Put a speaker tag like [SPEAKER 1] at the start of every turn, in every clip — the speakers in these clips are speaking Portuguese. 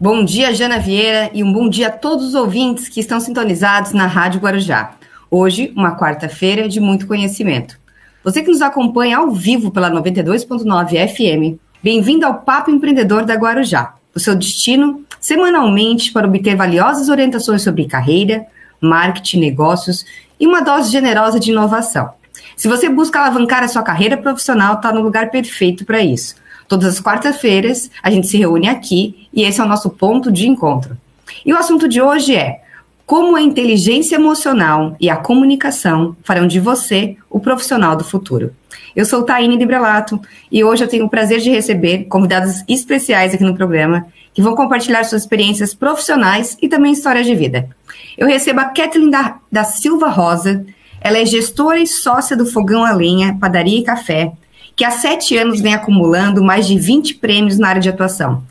[SPEAKER 1] Bom dia, Jana Vieira, e um bom dia a todos os ouvintes que estão sintonizados na Rádio Guarujá. Hoje, uma quarta-feira de muito conhecimento. Você que nos acompanha ao vivo pela 92.9 FM, bem-vindo ao Papo Empreendedor da Guarujá, o seu destino semanalmente para obter valiosas orientações sobre carreira, marketing, negócios e uma dose generosa de inovação. Se você busca alavancar a sua carreira profissional, está no lugar perfeito para isso. Todas as quartas-feiras a gente se reúne aqui e esse é o nosso ponto de encontro. E o assunto de hoje é como a inteligência emocional e a comunicação farão de você o profissional do futuro. Eu sou Taine de Brelato e hoje eu tenho o prazer de receber convidados especiais aqui no programa que vão compartilhar suas experiências profissionais e também histórias de vida. Eu recebo a Kathleen da, da Silva Rosa, ela é gestora e sócia do Fogão a Lenha, Padaria e Café, que há sete anos vem acumulando mais de 20 prêmios na área de atuação.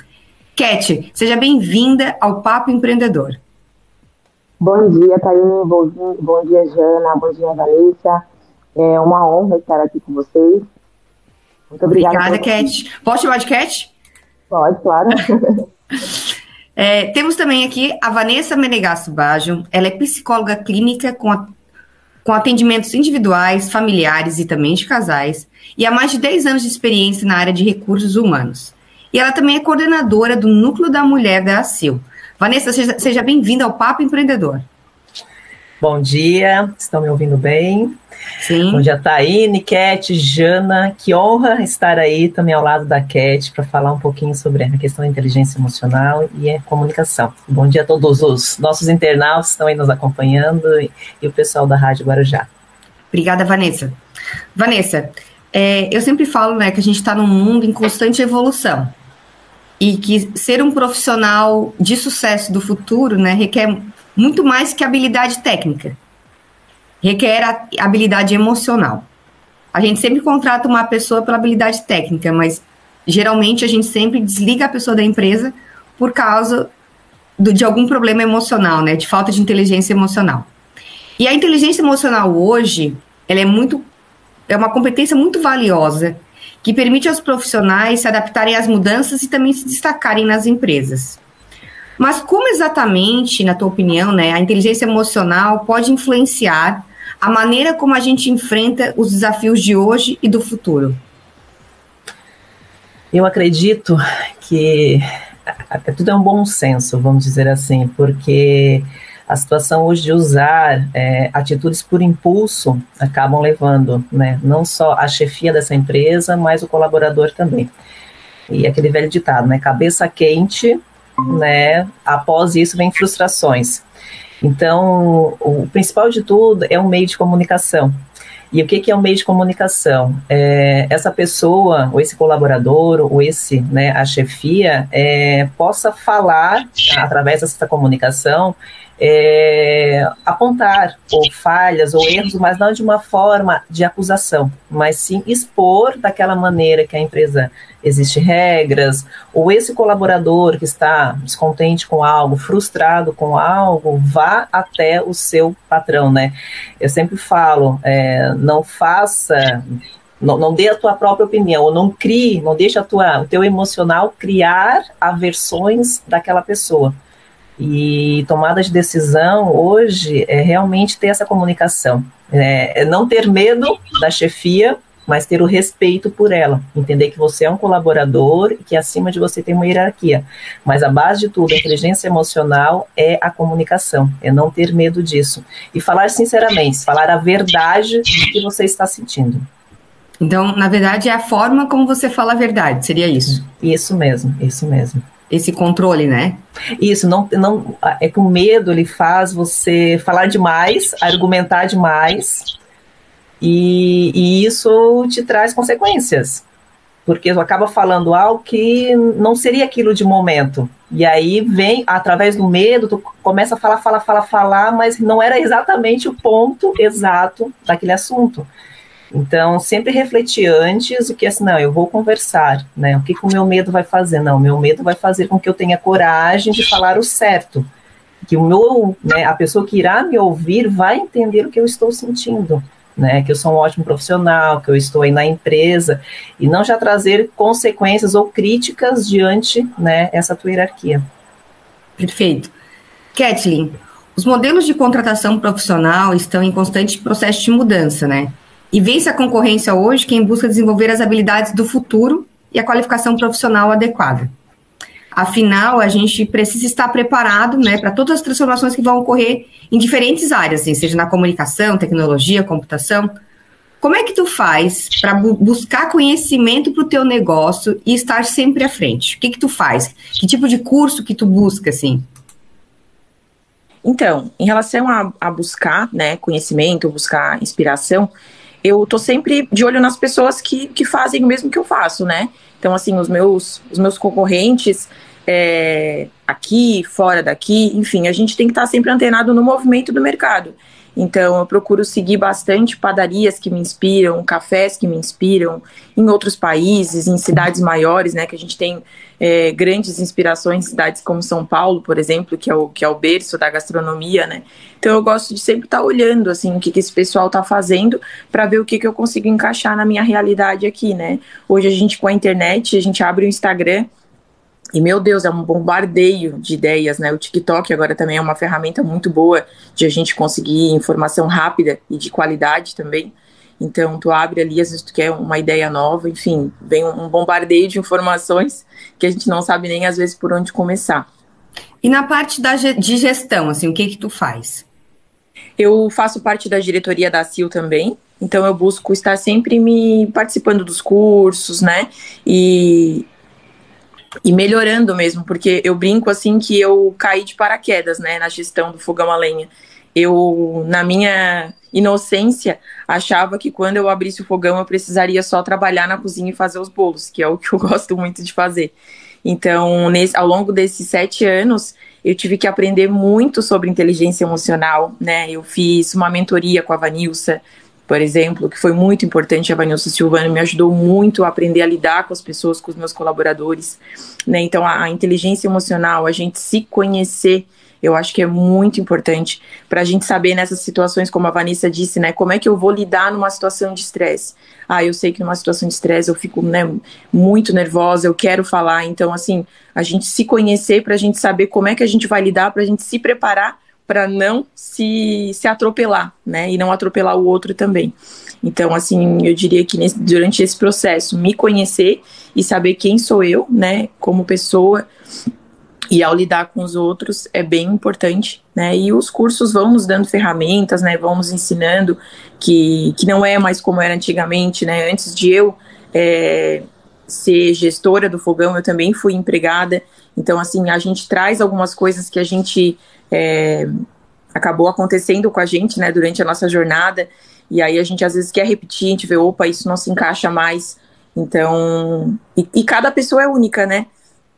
[SPEAKER 1] Cat, seja bem-vinda ao Papo Empreendedor.
[SPEAKER 2] Bom dia, Taine. Bom, bom dia, Jana. Bom dia, Vanessa. É uma honra estar aqui com vocês.
[SPEAKER 1] Muito obrigada. Obrigada, Cat. Posso chamar de Cat?
[SPEAKER 2] Pode, claro.
[SPEAKER 1] é, temos também aqui a Vanessa Menegasso Baggio. Ela é psicóloga clínica com, a, com atendimentos individuais, familiares e também de casais e há mais de 10 anos de experiência na área de recursos humanos. E ela também é coordenadora do Núcleo da Mulher da ACIL. Vanessa, seja, seja bem-vinda ao Papo Empreendedor.
[SPEAKER 3] Bom dia, estão me ouvindo bem?
[SPEAKER 1] Sim.
[SPEAKER 3] Bom dia, Taíne, Cat, Jana. Que honra estar aí também ao lado da Cat para falar um pouquinho sobre a questão da inteligência emocional e a comunicação. Bom dia a todos os nossos internautas que estão aí nos acompanhando e, e o pessoal da Rádio Guarujá.
[SPEAKER 1] Obrigada, Vanessa. Vanessa, é, eu sempre falo né, que a gente está num mundo em constante evolução e que ser um profissional de sucesso do futuro né, requer muito mais que habilidade técnica, requer habilidade emocional. A gente sempre contrata uma pessoa pela habilidade técnica, mas geralmente a gente sempre desliga a pessoa da empresa por causa do, de algum problema emocional, né, de falta de inteligência emocional. E a inteligência emocional hoje, ela é muito é uma competência muito valiosa que permite aos profissionais se adaptarem às mudanças e também se destacarem nas empresas. Mas como exatamente, na tua opinião, né, a inteligência emocional pode influenciar a maneira como a gente enfrenta os desafios de hoje e do futuro?
[SPEAKER 3] Eu acredito que tudo é um bom senso, vamos dizer assim, porque a situação hoje de usar é, atitudes por impulso acabam levando, né, não só a chefia dessa empresa, mas o colaborador também. E aquele velho ditado, né, cabeça quente, né, após isso vem frustrações. Então, o principal de tudo é um meio de comunicação. E o que, que é um meio de comunicação? É, essa pessoa, ou esse colaborador, ou esse, né, a chefia, é, possa falar através dessa comunicação é, apontar ou falhas ou erros, mas não de uma forma de acusação, mas sim expor daquela maneira que a empresa existe regras, ou esse colaborador que está descontente com algo, frustrado com algo, vá até o seu patrão, né? Eu sempre falo, é, não faça não, não dê a tua própria opinião, ou não crie, não deixe a tua, o teu emocional criar aversões daquela pessoa. E tomada de decisão hoje é realmente ter essa comunicação. É, é não ter medo da chefia, mas ter o respeito por ela. Entender que você é um colaborador e que acima de você tem uma hierarquia. Mas a base de tudo, a inteligência emocional, é a comunicação, é não ter medo disso. E falar sinceramente, falar a verdade do que você está sentindo.
[SPEAKER 1] Então, na verdade, é a forma como você fala a verdade, seria isso?
[SPEAKER 3] Isso mesmo, isso mesmo
[SPEAKER 1] esse controle, né?
[SPEAKER 3] Isso, não, não é que o medo ele faz você falar demais, argumentar demais, e, e isso te traz consequências, porque tu acaba falando algo que não seria aquilo de momento. E aí vem, através do medo, tu começa a falar, falar, falar, falar, mas não era exatamente o ponto exato daquele assunto. Então, sempre refletir antes o que é assim, não, eu vou conversar, né? O que, que o meu medo vai fazer? Não, meu medo vai fazer com que eu tenha coragem de falar o certo. Que o meu, né, a pessoa que irá me ouvir vai entender o que eu estou sentindo, né? Que eu sou um ótimo profissional, que eu estou aí na empresa, e não já trazer consequências ou críticas diante, né, essa tua hierarquia.
[SPEAKER 1] Perfeito. Kathleen, os modelos de contratação profissional estão em constante processo de mudança, né? E vence a concorrência hoje quem busca desenvolver as habilidades do futuro e a qualificação profissional adequada. Afinal, a gente precisa estar preparado né, para todas as transformações que vão ocorrer em diferentes áreas, assim, seja na comunicação, tecnologia, computação. Como é que tu faz para bu buscar conhecimento para o teu negócio e estar sempre à frente? O que que tu faz? Que tipo de curso que tu busca, assim?
[SPEAKER 4] Então, em relação a, a buscar né, conhecimento, buscar inspiração, eu tô sempre de olho nas pessoas que, que fazem o mesmo que eu faço, né? Então, assim, os meus, os meus concorrentes, é, aqui, fora daqui, enfim, a gente tem que estar sempre antenado no movimento do mercado. Então, eu procuro seguir bastante padarias que me inspiram, cafés que me inspiram, em outros países, em cidades maiores, né? Que a gente tem é, grandes inspirações cidades como São Paulo, por exemplo, que é o, que é o berço da gastronomia, né? Então, eu gosto de sempre estar olhando, assim, o que, que esse pessoal está fazendo para ver o que, que eu consigo encaixar na minha realidade aqui, né? Hoje, a gente, com a internet, a gente abre o Instagram e meu Deus, é um bombardeio de ideias, né? O TikTok agora também é uma ferramenta muito boa de a gente conseguir informação rápida e de qualidade também. Então, tu abre ali, às vezes tu quer uma ideia nova, enfim, vem um bombardeio de informações que a gente não sabe nem às vezes por onde começar.
[SPEAKER 1] E na parte da, de gestão, assim, o que que tu faz?
[SPEAKER 4] Eu faço parte da diretoria da CIL também, então eu busco estar sempre me participando dos cursos, né? E e melhorando mesmo, porque eu brinco assim que eu caí de paraquedas, né, na gestão do fogão a lenha. Eu, na minha inocência, achava que quando eu abrisse o fogão eu precisaria só trabalhar na cozinha e fazer os bolos, que é o que eu gosto muito de fazer. Então, nesse, ao longo desses sete anos, eu tive que aprender muito sobre inteligência emocional, né? Eu fiz uma mentoria com a Vanilsa, por exemplo, que foi muito importante. A Vanilson Silvano me ajudou muito a aprender a lidar com as pessoas, com os meus colaboradores. Né? Então, a, a inteligência emocional, a gente se conhecer, eu acho que é muito importante para a gente saber nessas situações, como a Vanessa disse, né? Como é que eu vou lidar numa situação de estresse? Ah, eu sei que numa situação de estresse eu fico né, muito nervosa, eu quero falar. Então, assim, a gente se conhecer para a gente saber como é que a gente vai lidar, para a gente se preparar para não se, se atropelar, né? E não atropelar o outro também. Então, assim, eu diria que nesse, durante esse processo, me conhecer e saber quem sou eu, né, como pessoa, e ao lidar com os outros é bem importante, né? E os cursos vão nos dando ferramentas, né? Vão nos ensinando que, que não é mais como era antigamente, né? Antes de eu é, ser gestora do fogão, eu também fui empregada. Então, assim, a gente traz algumas coisas que a gente é, acabou acontecendo com a gente, né, durante a nossa jornada, e aí a gente às vezes quer repetir, a gente vê, opa, isso não se encaixa mais, então, e, e cada pessoa é única, né,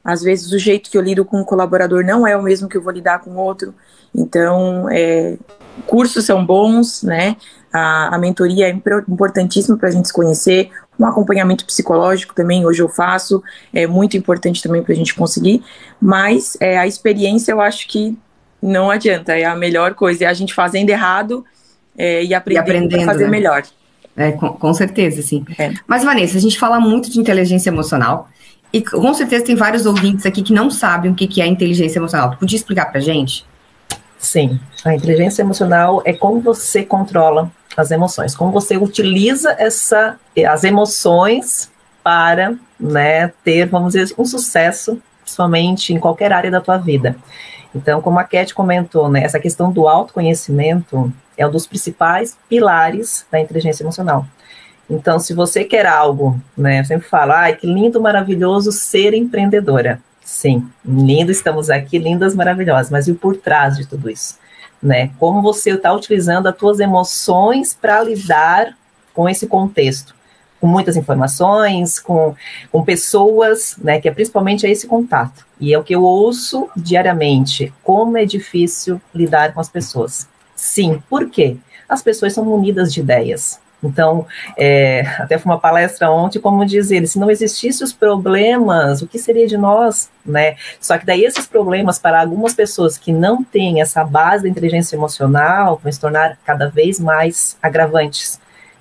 [SPEAKER 4] às vezes o jeito que eu lido com um colaborador não é o mesmo que eu vou lidar com outro, então, é, cursos são bons, né, a, a mentoria é importantíssima para a gente se conhecer, um acompanhamento psicológico também, hoje eu faço, é muito importante também para a gente conseguir, mas é, a experiência eu acho que não adianta, é a melhor coisa, é a gente fazendo errado é, e aprendendo, e aprendendo fazer né? melhor.
[SPEAKER 1] É, com, com certeza, sim. É. Mas, Vanessa, a gente fala muito de inteligência emocional e com certeza tem vários ouvintes aqui que não sabem o que, que é inteligência emocional. Tu podia explicar pra gente?
[SPEAKER 3] Sim, a inteligência emocional é como você controla as emoções, como você utiliza essa, as emoções para né, ter, vamos dizer, um sucesso, principalmente em qualquer área da tua vida. Então, como a Cat comentou, né, essa questão do autoconhecimento é um dos principais pilares da inteligência emocional. Então, se você quer algo, né, eu sempre falo, ai, que lindo, maravilhoso ser empreendedora. Sim, lindo, estamos aqui, lindas, maravilhosas, mas e por trás de tudo isso? Né? Como você está utilizando as suas emoções para lidar com esse contexto? Com muitas informações, com, com pessoas, né, que é principalmente esse contato. E é o que eu ouço diariamente, como é difícil lidar com as pessoas. Sim, por quê? As pessoas são munidas de ideias. Então, é, até foi uma palestra ontem, como dizer, se não existissem os problemas, o que seria de nós, né? Só que daí esses problemas, para algumas pessoas que não têm essa base da inteligência emocional, vão se tornar cada vez mais agravantes.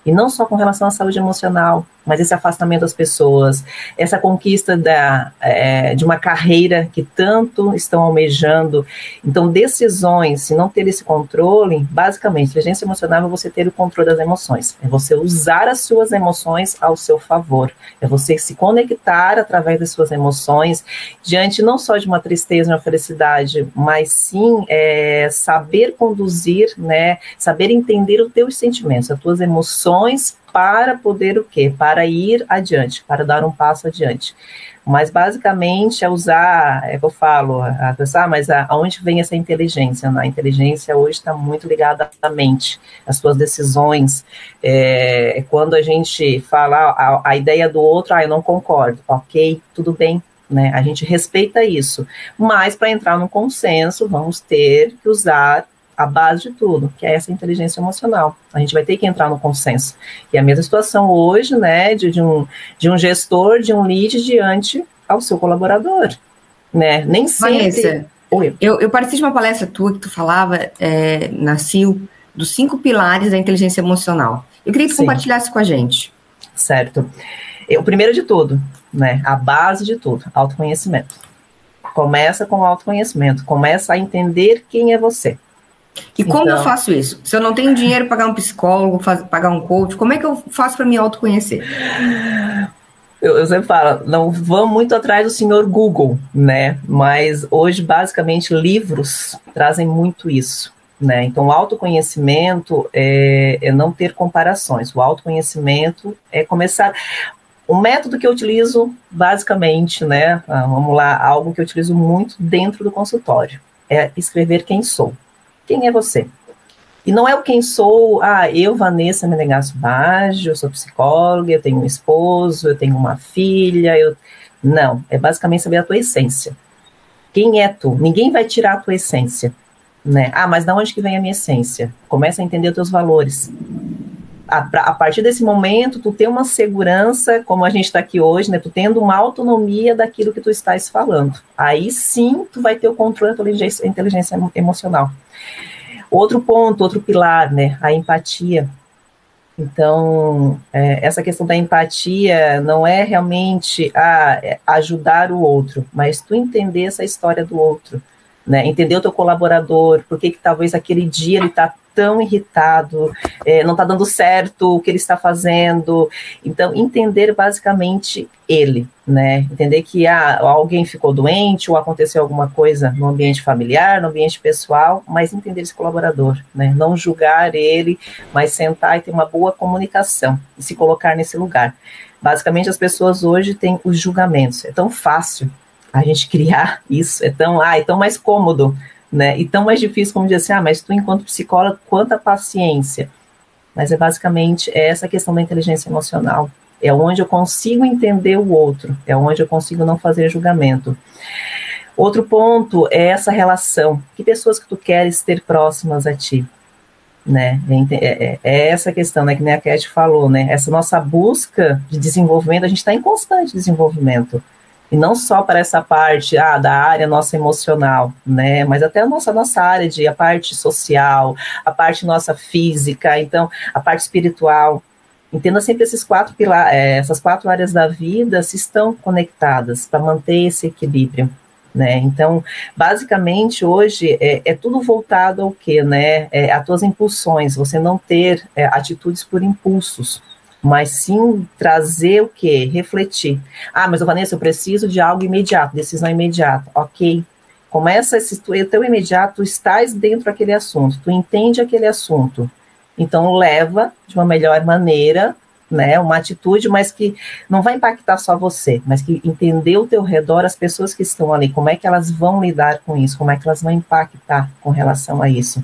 [SPEAKER 3] E não só com relação à saúde emocional, mas esse afastamento das pessoas, essa conquista da, é, de uma carreira que tanto estão almejando. Então, decisões, se não ter esse controle, basicamente, inteligência emocional é você ter o controle das emoções, é você usar as suas emoções ao seu favor, é você se conectar através das suas emoções, diante não só de uma tristeza, uma felicidade, mas sim é, saber conduzir, né, saber entender os teus sentimentos, as tuas emoções para poder o quê? Para ir adiante, para dar um passo adiante. Mas basicamente é usar, é que eu falo, a pessoa, ah, mas aonde vem essa inteligência? A inteligência hoje está muito ligada à mente, às suas decisões. É, é, quando a gente fala a, a ideia do outro, ah, eu não concordo, ok, tudo bem, né? A gente respeita isso. Mas para entrar no consenso, vamos ter que usar a base de tudo, que é essa inteligência emocional. A gente vai ter que entrar no consenso. E a mesma situação hoje, né, de, de, um, de um gestor, de um lead diante ao seu colaborador, né? Nem sempre...
[SPEAKER 1] Vanessa, Oi. Eu, eu participei de uma palestra tua que tu falava é, na CIL dos cinco pilares da inteligência emocional. Eu queria que tu Sim. compartilhasse com a gente.
[SPEAKER 3] Certo. O primeiro de tudo, né, a base de tudo, autoconhecimento. Começa com o autoconhecimento, começa a entender quem é você.
[SPEAKER 1] E como então, eu faço isso? Se eu não tenho dinheiro para pagar um psicólogo, faz, pagar um coach, como é que eu faço para me autoconhecer?
[SPEAKER 3] Eu, eu, sempre falo, não vamos muito atrás do senhor Google, né? Mas hoje, basicamente, livros trazem muito isso. Né? Então, o autoconhecimento é, é não ter comparações. O autoconhecimento é começar. O método que eu utilizo, basicamente, né? Ah, vamos lá, algo que eu utilizo muito dentro do consultório é escrever quem sou. Quem é você? E não é o quem sou, ah, eu, Vanessa Menegasso Baggio, eu sou psicóloga, eu tenho um esposo, eu tenho uma filha, eu... Não, é basicamente saber a tua essência. Quem é tu? Ninguém vai tirar a tua essência, né? Ah, mas de onde que vem a minha essência? Começa a entender os teus valores. A, a, partir desse momento, tu tem uma segurança, como a gente está aqui hoje, né? Tu tendo uma autonomia daquilo que tu estás falando. Aí sim, tu vai ter o controle da inteligência, inteligência emocional. Outro ponto, outro pilar, né, a empatia. Então, é, essa questão da empatia não é realmente ah, é ajudar o outro, mas tu entender essa história do outro, né? Entender o teu colaborador, por que talvez aquele dia ele está tão irritado, é, não está dando certo o que ele está fazendo. Então, entender basicamente ele, né? Entender que ah, alguém ficou doente ou aconteceu alguma coisa no ambiente familiar, no ambiente pessoal, mas entender esse colaborador, né? Não julgar ele, mas sentar e ter uma boa comunicação e se colocar nesse lugar. Basicamente, as pessoas hoje têm os julgamentos. É tão fácil a gente criar isso, é tão, ah, é tão mais cômodo né? Tão mais difícil como dizer assim, ah, mas tu enquanto psicóloga, quanta paciência. Mas é basicamente essa questão da inteligência emocional. É onde eu consigo entender o outro, é onde eu consigo não fazer julgamento. Outro ponto é essa relação. Que pessoas que tu queres ter próximas a ti? Né? É, é, é essa questão, né, que nem a Cat falou, né? Essa nossa busca de desenvolvimento, a gente está em constante desenvolvimento e não só para essa parte ah, da área nossa emocional, né, mas até a nossa nossa área de a parte social, a parte nossa física, então a parte espiritual. Entenda sempre esses quatro pilares, é, essas quatro áreas da vida se estão conectadas para manter esse equilíbrio. Né? Então, basicamente, hoje é, é, tudo voltado ao que, né? É, a tuas impulsões, você não ter é, atitudes por impulsos, mas sim trazer o quê? Refletir. Ah, mas Vanessa, eu preciso de algo imediato, decisão imediata. Ok. Começa esse teu imediato, tu estás dentro daquele assunto, tu entende aquele assunto. Então leva de uma melhor maneira, né, uma atitude, mas que não vai impactar só você, mas que entender o teu redor, as pessoas que estão ali, como é que elas vão lidar com isso, como é que elas vão impactar com relação a isso.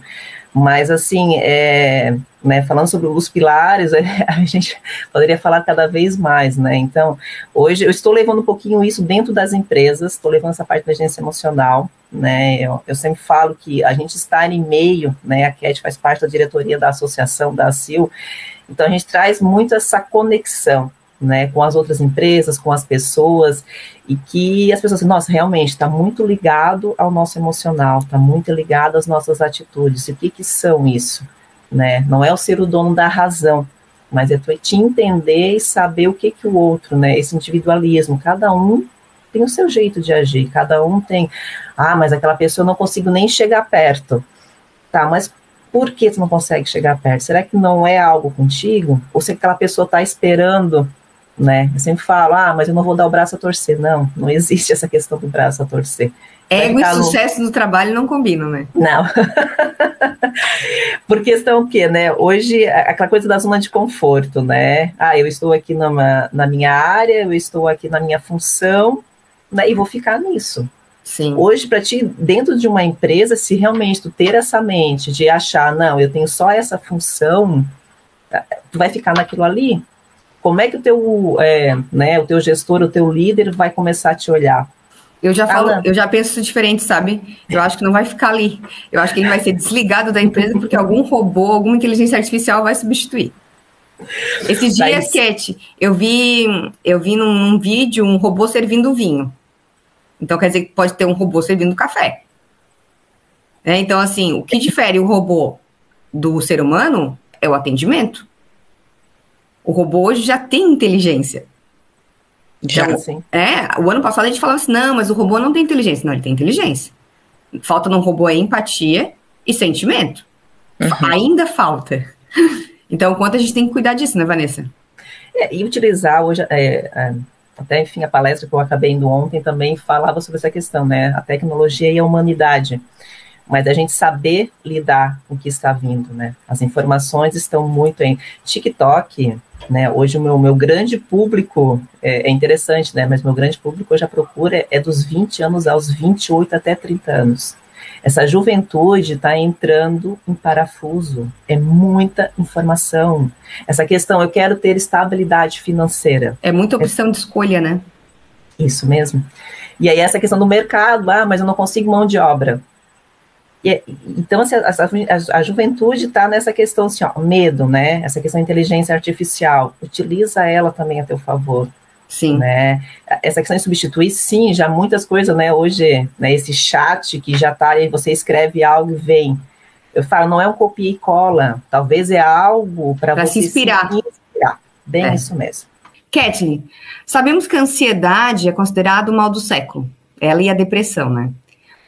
[SPEAKER 3] Mas, assim, é, né, falando sobre os pilares, a gente poderia falar cada vez mais, né? Então, hoje eu estou levando um pouquinho isso dentro das empresas, estou levando essa parte da agência emocional, né? Eu, eu, sempre falo que a gente está em meio, né? A Cat faz parte da diretoria da associação da ACIL, então a gente traz muito essa conexão, né, com as outras empresas, com as pessoas, e que as pessoas, nossa, realmente está muito ligado ao nosso emocional, está muito ligado às nossas atitudes. E o que, que são isso? Né? Não é o ser o dono da razão, mas é tu te entender e saber o que que o outro, né? Esse individualismo, cada um tem o seu jeito de agir, cada um tem, ah, mas aquela pessoa eu não consigo nem chegar perto. Tá, mas por que tu não consegue chegar perto? Será que não é algo contigo? Ou se aquela pessoa está esperando, né? Eu sempre falo, ah, mas eu não vou dar o braço a torcer. Não, não existe essa questão do braço a torcer.
[SPEAKER 1] Ego e sucesso no... no trabalho não combinam, né?
[SPEAKER 3] Não. Por questão o quê, né? Hoje, aquela coisa da zona de conforto, né? Ah, eu estou aqui numa, na minha área, eu estou aqui na minha função, né? E vou ficar nisso.
[SPEAKER 1] Sim.
[SPEAKER 3] Hoje, para ti, dentro de uma empresa, se realmente tu ter essa mente de achar, não, eu tenho só essa função, tá, tu vai ficar naquilo ali. Como é que o teu, é, né, o teu gestor, o teu líder vai começar a te olhar?
[SPEAKER 1] Eu já falo, Alan. eu já penso diferente, sabe? Eu acho que não vai ficar ali. Eu acho que ele vai ser desligado da empresa porque algum robô, alguma inteligência artificial vai substituir. Esses dias, Cat, eu vi, eu vi num, num vídeo um robô servindo vinho. Então quer dizer que pode ter um robô servindo café. É, então, assim, o que difere o robô do ser humano é o atendimento. O robô hoje já tem inteligência.
[SPEAKER 3] Já, então, sim.
[SPEAKER 1] É, o ano passado a gente falava assim, não, mas o robô não tem inteligência. Não, ele tem inteligência. Falta no robô é empatia e sentimento. Uhum. Ainda falta. Então, quanto a gente tem que cuidar disso, né, Vanessa?
[SPEAKER 3] É, e utilizar hoje, é, é, até enfim, a palestra que eu acabei indo ontem também falava sobre essa questão, né? A tecnologia e a humanidade. Mas a gente saber lidar com o que está vindo, né? As informações estão muito em TikTok, né? Hoje o meu, meu grande público é, é interessante, né? Mas meu grande público hoje a procura é dos 20 anos aos 28 até 30 anos. Essa juventude está entrando em parafuso, é muita informação. Essa questão, eu quero ter estabilidade financeira.
[SPEAKER 1] É muita opção é... de escolha, né?
[SPEAKER 3] Isso mesmo. E aí essa questão do mercado, ah, mas eu não consigo mão de obra. E, então, assim, a, a, a juventude está nessa questão, assim, ó, medo, né? Essa questão da inteligência artificial. Utiliza ela também a teu favor.
[SPEAKER 1] Sim.
[SPEAKER 3] Né? Essa questão de substituir, sim, já muitas coisas, né? Hoje, né, esse chat que já está aí, você escreve algo e vem. Eu falo, não é um copia e cola, talvez é algo para você
[SPEAKER 1] se inspirar. se inspirar.
[SPEAKER 3] Bem é. isso mesmo.
[SPEAKER 1] Kathleen, sabemos que a ansiedade é considerada o mal do século. Ela e a depressão, né?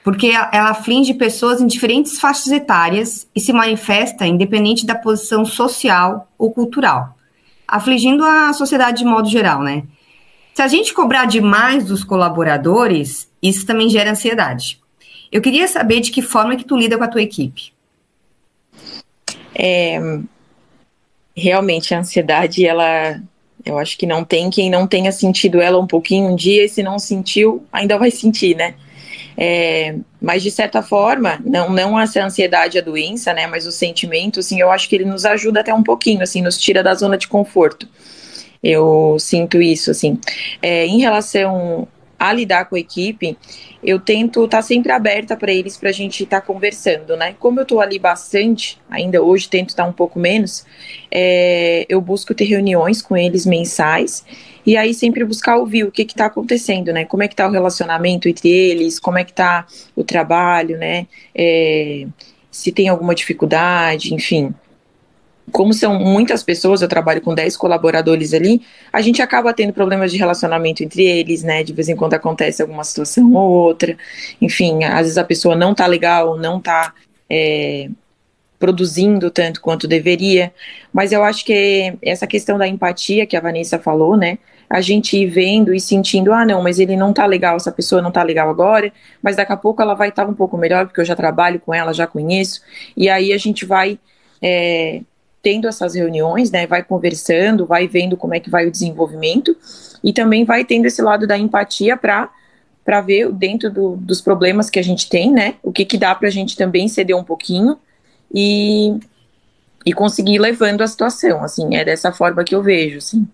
[SPEAKER 1] Porque ela aflige pessoas em diferentes faixas etárias e se manifesta independente da posição social ou cultural, afligindo a sociedade de modo geral, né? Se a gente cobrar demais dos colaboradores, isso também gera ansiedade. Eu queria saber de que forma que tu lida com a tua equipe.
[SPEAKER 4] É, realmente a ansiedade, ela, eu acho que não tem quem não tenha sentido ela um pouquinho um dia e se não sentiu, ainda vai sentir, né? É, mas de certa forma, não, não essa ansiedade, a doença, né? Mas o sentimento, assim, eu acho que ele nos ajuda até um pouquinho, assim, nos tira da zona de conforto. Eu sinto isso, assim. É, em relação a lidar com a equipe, eu tento estar tá sempre aberta para eles para a gente estar tá conversando, né? Como eu estou ali bastante, ainda hoje tento estar tá um pouco menos, é, eu busco ter reuniões com eles mensais e aí sempre buscar ouvir o que está acontecendo, né? Como é que está o relacionamento entre eles, como é que está o trabalho, né? É, se tem alguma dificuldade, enfim como são muitas pessoas, eu trabalho com 10 colaboradores ali, a gente acaba tendo problemas de relacionamento entre eles, né? De vez em quando acontece alguma situação ou outra. Enfim, às vezes a pessoa não tá legal, não tá é, produzindo tanto quanto deveria. Mas eu acho que essa questão da empatia que a Vanessa falou, né? A gente ir vendo e sentindo, ah, não, mas ele não tá legal, essa pessoa não tá legal agora, mas daqui a pouco ela vai estar tá um pouco melhor, porque eu já trabalho com ela, já conheço, e aí a gente vai. É, tendo essas reuniões, né, vai conversando, vai vendo como é que vai o desenvolvimento e também vai tendo esse lado da empatia para para ver dentro do, dos problemas que a gente tem, né, o que que dá para a gente também ceder um pouquinho e e conseguir ir levando a situação, assim, é dessa forma que eu vejo, assim.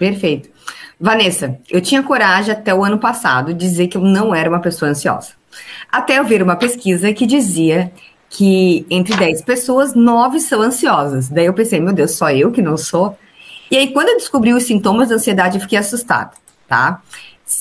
[SPEAKER 1] Perfeito. Vanessa, eu tinha coragem até o ano passado de dizer que eu não era uma pessoa ansiosa. Até eu ver uma pesquisa que dizia que entre 10 pessoas, 9 são ansiosas. Daí eu pensei, meu Deus, só eu que não sou? E aí, quando eu descobri os sintomas da ansiedade, eu fiquei assustada, tá?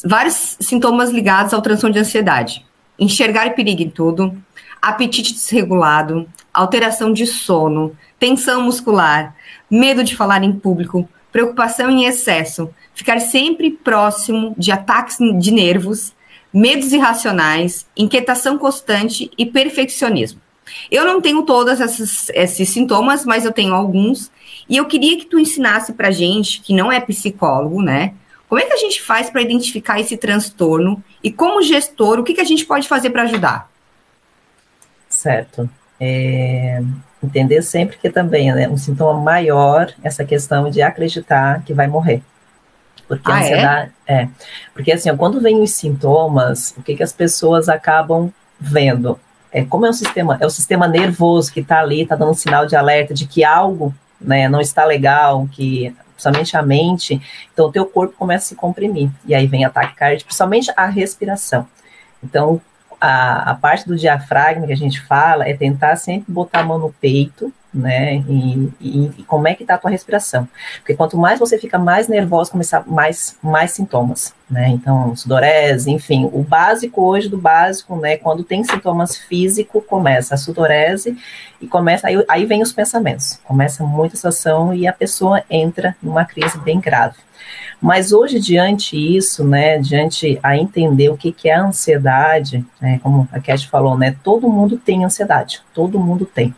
[SPEAKER 1] Vários sintomas ligados ao transtorno de ansiedade. enxergar perigo em tudo, apetite desregulado, alteração de sono, tensão muscular, medo de falar em público, preocupação em excesso, ficar sempre próximo de ataques de nervos, medos irracionais, inquietação constante e perfeccionismo. Eu não tenho todos esses, sintomas, mas eu tenho alguns. E eu queria que tu ensinasse para gente, que não é psicólogo, né? Como é que a gente faz para identificar esse transtorno e, como gestor, o que, que a gente pode fazer para ajudar?
[SPEAKER 3] Certo. É, entender sempre que também é né, um sintoma maior essa questão de acreditar que vai morrer. Porque ah, a é? ansiedade. É? é? Porque assim, quando vem os sintomas, o que, que as pessoas acabam vendo? É como é o sistema, é o sistema nervoso que está ali, está dando um sinal de alerta de que algo né, não está legal, que principalmente a mente, então o teu corpo começa a se comprimir, e aí vem ataque cardíaco, principalmente a respiração. Então, a, a parte do diafragma que a gente fala é tentar sempre botar a mão no peito, né? E, e, e, como é que tá a tua respiração? Porque quanto mais você fica mais nervoso, começar mais mais sintomas, né? Então, sudorese, enfim, o básico hoje do básico, né? Quando tem sintomas físicos, começa a sudorese e começa aí, aí vem os pensamentos, começa muita situação e a pessoa entra numa crise bem grave. Mas hoje, diante isso, né, diante a entender o que, que é a ansiedade, né, como a Cat falou, né, todo mundo tem ansiedade, todo mundo tem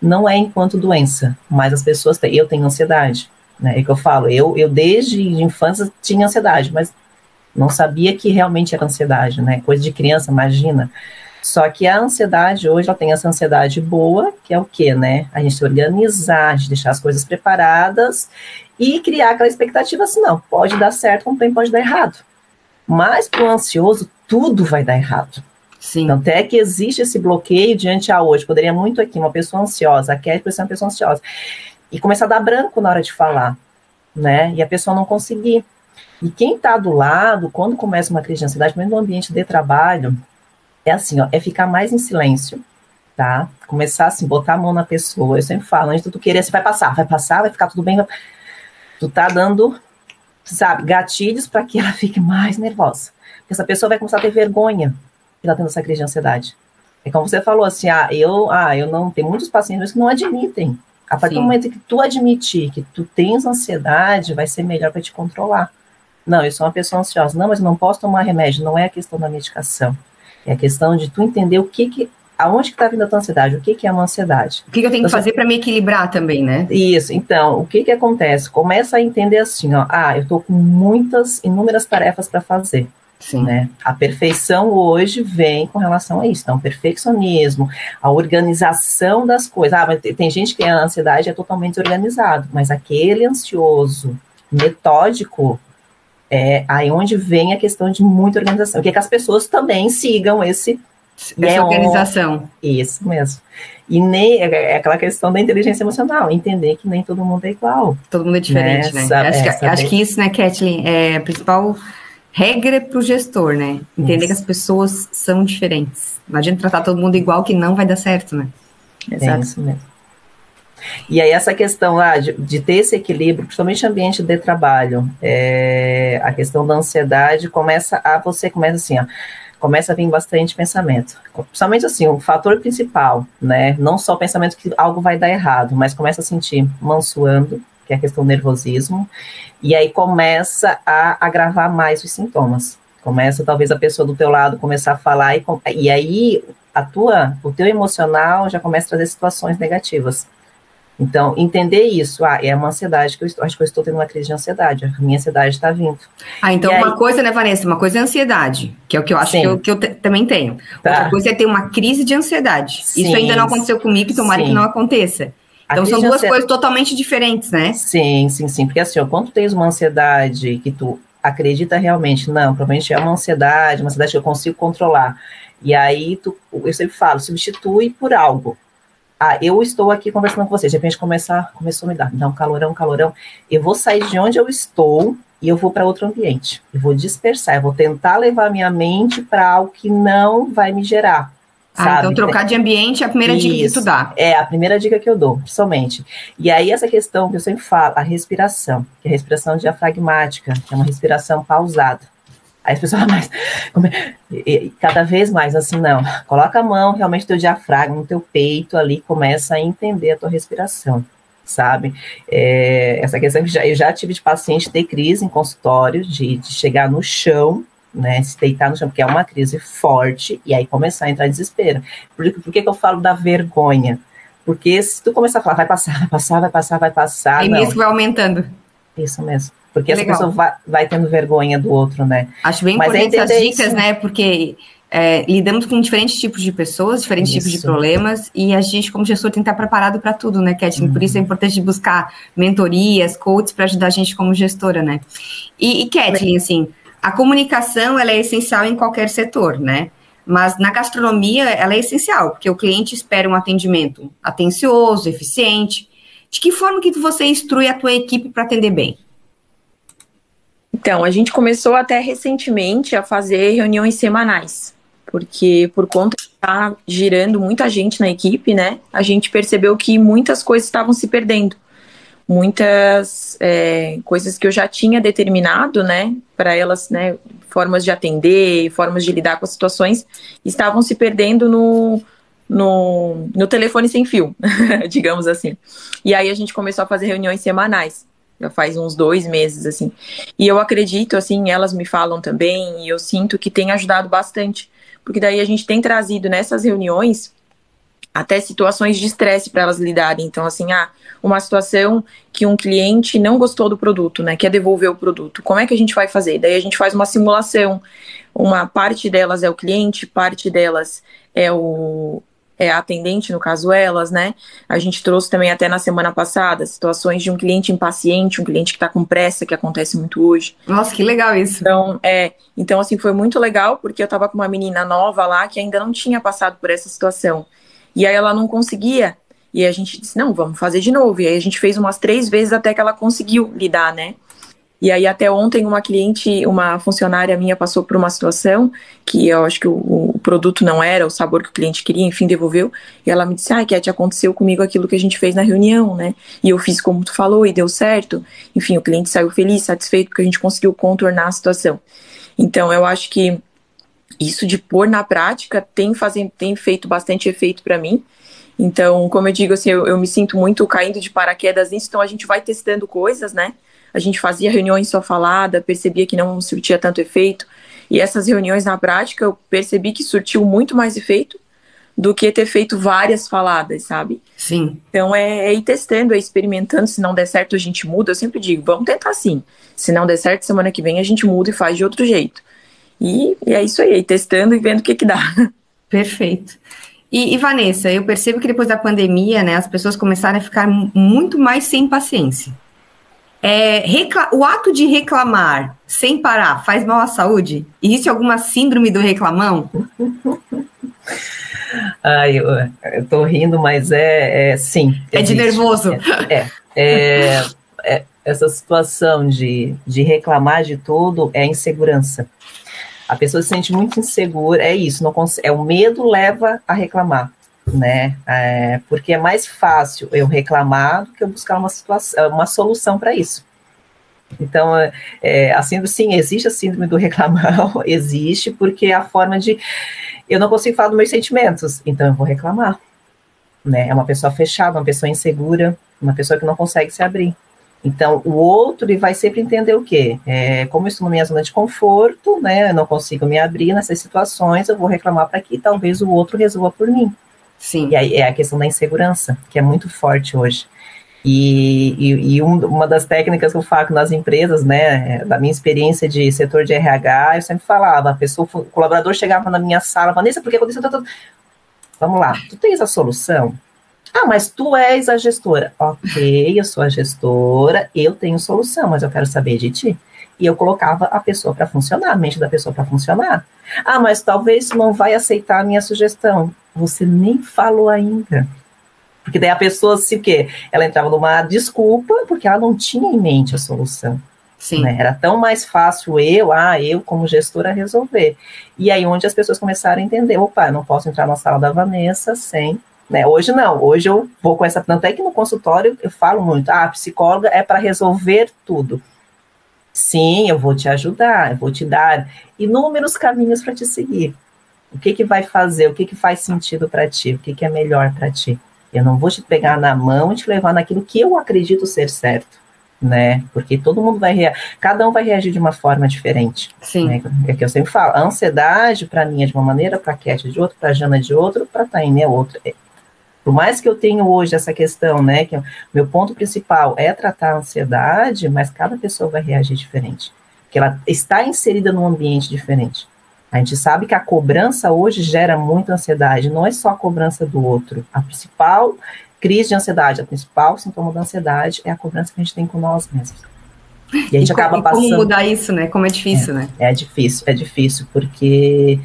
[SPEAKER 3] não é enquanto doença, mas as pessoas têm. Eu tenho ansiedade, né? É que eu falo, eu, eu desde infância tinha ansiedade, mas não sabia que realmente era ansiedade, né? Coisa de criança, imagina. Só que a ansiedade hoje ela tem essa ansiedade boa, que é o quê, né? A gente organizar, a gente deixar as coisas preparadas e criar aquela expectativa assim, não, pode dar certo, como também pode dar errado. Mas para o ansioso, tudo vai dar errado. Sim. Então, até que existe esse bloqueio diante a hoje. Poderia muito aqui, uma pessoa ansiosa, a Cat ser uma pessoa ansiosa, e começar a dar branco na hora de falar, né? E a pessoa não conseguir. E quem está do lado, quando começa uma crise de ansiedade, mesmo no ambiente de trabalho, é assim, ó, é ficar mais em silêncio, tá? Começar assim, botar a mão na pessoa. Eu sempre falo, antes de tu querer, você vai passar, vai passar, vai ficar tudo bem. Vai... Tu tá dando, sabe, gatilhos para que ela fique mais nervosa. Porque essa pessoa vai começar a ter vergonha que está tendo essa crise de ansiedade. É como você falou assim, ah, eu, ah, eu não, tem muitos pacientes que não admitem. A partir Sim. do momento que tu admitir que tu tens ansiedade, vai ser melhor para te controlar. Não, eu sou uma pessoa ansiosa. Não, mas eu não posso tomar remédio. Não é a questão da medicação. É a questão de tu entender o que que, aonde que está vindo a tua ansiedade, o que que é uma ansiedade.
[SPEAKER 1] O que, que eu tenho que fazer para me equilibrar também, né?
[SPEAKER 3] Isso. Então, o que que acontece? Começa a entender assim, ó, ah, eu estou com muitas, inúmeras tarefas para fazer. Sim. Né? A perfeição hoje vem com relação a isso. Então, perfeccionismo, a organização das coisas. Ah, mas tem gente que a ansiedade é totalmente desorganizado, mas aquele ansioso, metódico, é aí onde vem a questão de muita organização. Que, é que as pessoas também sigam esse
[SPEAKER 1] essa organização.
[SPEAKER 3] Isso mesmo. E nem é, é aquela questão da inteligência emocional, entender que nem todo mundo é igual.
[SPEAKER 1] Todo mundo é diferente, né? né? Acho, que, acho que isso, né, Kathleen, é a principal regra para o gestor, né? Entender Isso. que as pessoas são diferentes. Não adianta tratar todo mundo igual que não vai dar certo, né?
[SPEAKER 3] Exato. É isso mesmo. E aí essa questão ah, de, de, ter esse equilíbrio, principalmente ambiente de trabalho, é, a questão da ansiedade começa a você começa assim, ó, começa a vir bastante pensamento. Principalmente assim, o fator principal, né? Não só o pensamento que algo vai dar errado, mas começa a sentir mansuando, que é a questão do nervosismo, e aí começa a agravar mais os sintomas. Começa talvez a pessoa do teu lado começar a falar e, e aí a tua, o teu emocional já começa a trazer situações negativas. Então, entender isso, ah, é uma ansiedade que eu estou, acho que eu estou tendo uma crise de ansiedade, a minha ansiedade está vindo.
[SPEAKER 1] Ah, então e uma aí... coisa, né, Vanessa, uma coisa é ansiedade, que é o que eu acho que eu, que eu também tenho. Tá. Outra coisa é ter uma crise de ansiedade. Sim. Isso ainda não aconteceu comigo e tomara Sim. que não aconteça. Então são duas ansiedade... coisas totalmente diferentes, né?
[SPEAKER 3] Sim, sim, sim. Porque assim, ó, quando tu tens uma ansiedade que tu acredita realmente, não, provavelmente é uma ansiedade, uma ansiedade que eu consigo controlar. E aí tu, eu sempre falo, substitui por algo. Ah, eu estou aqui conversando com vocês, de repente começar, começou a me dar, me um calorão, um calorão. Eu vou sair de onde eu estou e eu vou para outro ambiente. Eu vou dispersar, eu vou tentar levar minha mente para algo que não vai me gerar
[SPEAKER 1] ah, então trocar de ambiente é a primeira Isso, dica que tu dá.
[SPEAKER 3] É a primeira dica que eu dou, somente. E aí essa questão que eu sempre falo, a respiração, que é a respiração diafragmática, que é uma respiração pausada. Aí as pessoas, ah, mas e, cada vez mais assim, não, coloca a mão realmente no teu diafragma, no teu peito ali, começa a entender a tua respiração, sabe? É, essa questão que já, eu já tive de paciente ter crise em consultório, de, de chegar no chão, né, se deitar no chão, porque é uma crise forte, e aí começar a entrar em desespero. Por, por que, que eu falo da vergonha? Porque se tu começar a falar, vai passar, vai passar, vai passar, vai passar.
[SPEAKER 1] E
[SPEAKER 3] isso
[SPEAKER 1] vai aumentando.
[SPEAKER 3] Isso mesmo. Porque essa pessoa vai, vai tendo vergonha do outro, né?
[SPEAKER 1] Acho bem Mas é importante é dicas, isso. né? Porque é, lidamos com diferentes tipos de pessoas, diferentes isso. tipos de problemas, e a gente, como gestor, tem que estar preparado para tudo, né, Kathleen? Uhum. Por isso é importante buscar mentorias, coaches para ajudar a gente como gestora, né? E, e Kathleen, assim, a comunicação ela é essencial em qualquer setor, né? Mas na gastronomia ela é essencial, porque o cliente espera um atendimento atencioso, eficiente. De que forma que você instrui a tua equipe para atender bem?
[SPEAKER 4] Então, a gente começou até recentemente a fazer reuniões semanais, porque por conta de estar tá girando muita gente na equipe, né, a gente percebeu que muitas coisas estavam se perdendo. Muitas é, coisas que eu já tinha determinado, né, para elas, né, formas de atender, formas de lidar com as situações, estavam se perdendo no, no, no telefone sem fio, digamos assim. E aí a gente começou a fazer reuniões semanais já faz uns dois meses, assim. E eu acredito, assim, elas me falam também, e eu sinto que tem ajudado bastante, porque daí a gente tem trazido nessas reuniões até situações de estresse para elas lidarem. Então, assim, ah, uma situação que um cliente não gostou do produto, né, quer devolver o produto. Como é que a gente vai fazer? Daí a gente faz uma simulação. Uma parte delas é o cliente, parte delas é o, é, atendente, no caso elas, né? A gente trouxe também até na semana passada situações de um cliente impaciente, um cliente que está com pressa, que acontece muito hoje.
[SPEAKER 1] Nossa, que legal isso.
[SPEAKER 4] Então, é, então assim, foi muito legal, porque eu estava com uma menina nova lá que ainda não tinha passado por essa situação. E aí ela não conseguia. E a gente disse, não, vamos fazer de novo. E aí a gente fez umas três vezes até que ela conseguiu lidar, né? E aí até ontem uma cliente, uma funcionária minha passou por uma situação que eu acho que o, o, produto não era o sabor que o cliente queria, enfim, devolveu. E ela me disse, ah, Cat, aconteceu comigo aquilo que a gente fez na reunião, né? E eu fiz como tu falou e deu certo. Enfim, o cliente saiu feliz, satisfeito, porque a gente conseguiu contornar a situação. Então, eu acho que isso de pôr na prática tem, fazendo, tem feito bastante efeito para mim. Então, como eu digo, assim, eu, eu me sinto muito caindo de paraquedas nisso, então a gente vai testando coisas, né? A gente fazia reuniões só falada, percebia que não surtia tanto efeito. E essas reuniões na prática eu percebi que surtiu muito mais efeito do que ter feito várias faladas, sabe?
[SPEAKER 1] Sim.
[SPEAKER 4] Então é, é ir testando, é experimentando. Se não der certo, a gente muda. Eu sempre digo, vamos tentar sim. Se não der certo, semana que vem a gente muda e faz de outro jeito. E, e é isso aí, é ir testando e vendo o que, que dá.
[SPEAKER 1] Perfeito. E, e, Vanessa, eu percebo que depois da pandemia, né, as pessoas começaram a ficar muito mais sem paciência. É, o ato de reclamar sem parar faz mal à saúde? Existe alguma síndrome do reclamão?
[SPEAKER 3] Ai, eu, eu tô rindo, mas é, é sim.
[SPEAKER 1] É de nervoso.
[SPEAKER 3] É, é, é, essa situação de, de reclamar de tudo é insegurança. A pessoa se sente muito insegura, é isso, não consegue, é o medo leva a reclamar, né? É, porque é mais fácil eu reclamar do que eu buscar uma situação, uma solução para isso. Então, é, síndrome, sim, existe a síndrome do reclamar, existe, porque é a forma de. Eu não consigo falar dos meus sentimentos, então eu vou reclamar. Né? É uma pessoa fechada, uma pessoa insegura, uma pessoa que não consegue se abrir. Então, o outro ele vai sempre entender o quê? É, como eu estou na minha zona de conforto, né? Eu não consigo me abrir nessas situações, eu vou reclamar para que talvez o outro resolva por mim.
[SPEAKER 1] Sim.
[SPEAKER 3] E aí é a questão da insegurança, que é muito forte hoje. E, e, e um, uma das técnicas que eu faço nas empresas, né, da minha experiência de setor de RH, eu sempre falava, a pessoa, o colaborador chegava na minha sala, Vanessa, por que aconteceu tanto? Vamos lá, tu tens a solução? Ah, mas tu és a gestora. Ok, eu sou a gestora, eu tenho solução, mas eu quero saber de ti. E eu colocava a pessoa para funcionar, a mente da pessoa para funcionar. Ah, mas talvez não vai aceitar a minha sugestão. Você nem falou ainda. Porque daí a pessoa, se o quê? Ela entrava numa desculpa, porque ela não tinha em mente a solução.
[SPEAKER 1] Sim.
[SPEAKER 3] Né? Era tão mais fácil eu, ah, eu como gestora resolver. E aí onde as pessoas começaram a entender, opa, eu não posso entrar na sala da Vanessa sem, né? Hoje não, hoje eu vou com essa, tanto é que no consultório eu falo muito, ah, a psicóloga é para resolver tudo. Sim, eu vou te ajudar, eu vou te dar inúmeros caminhos para te seguir. O que que vai fazer? O que que faz sentido para ti? O que que é melhor para ti? Eu não vou te pegar na mão e te levar naquilo que eu acredito ser certo, né? Porque todo mundo vai reagir, cada um vai reagir de uma forma diferente.
[SPEAKER 1] Sim.
[SPEAKER 3] Né? É que eu sempre falo, a ansiedade para mim é de uma maneira, para a Cat de outra, para a Jana de outra, para a Taine é outra. Por mais que eu tenha hoje essa questão, né, que meu ponto principal é tratar a ansiedade, mas cada pessoa vai reagir diferente, porque ela está inserida num ambiente diferente. A gente sabe que a cobrança hoje gera muita ansiedade, não é só a cobrança do outro. A principal crise de ansiedade, a principal sintoma da ansiedade é a cobrança que a gente tem com nós mesmos.
[SPEAKER 1] E a gente e acaba como, passando. Como mudar isso, né? Como é difícil,
[SPEAKER 3] é,
[SPEAKER 1] né?
[SPEAKER 3] É difícil, é difícil, porque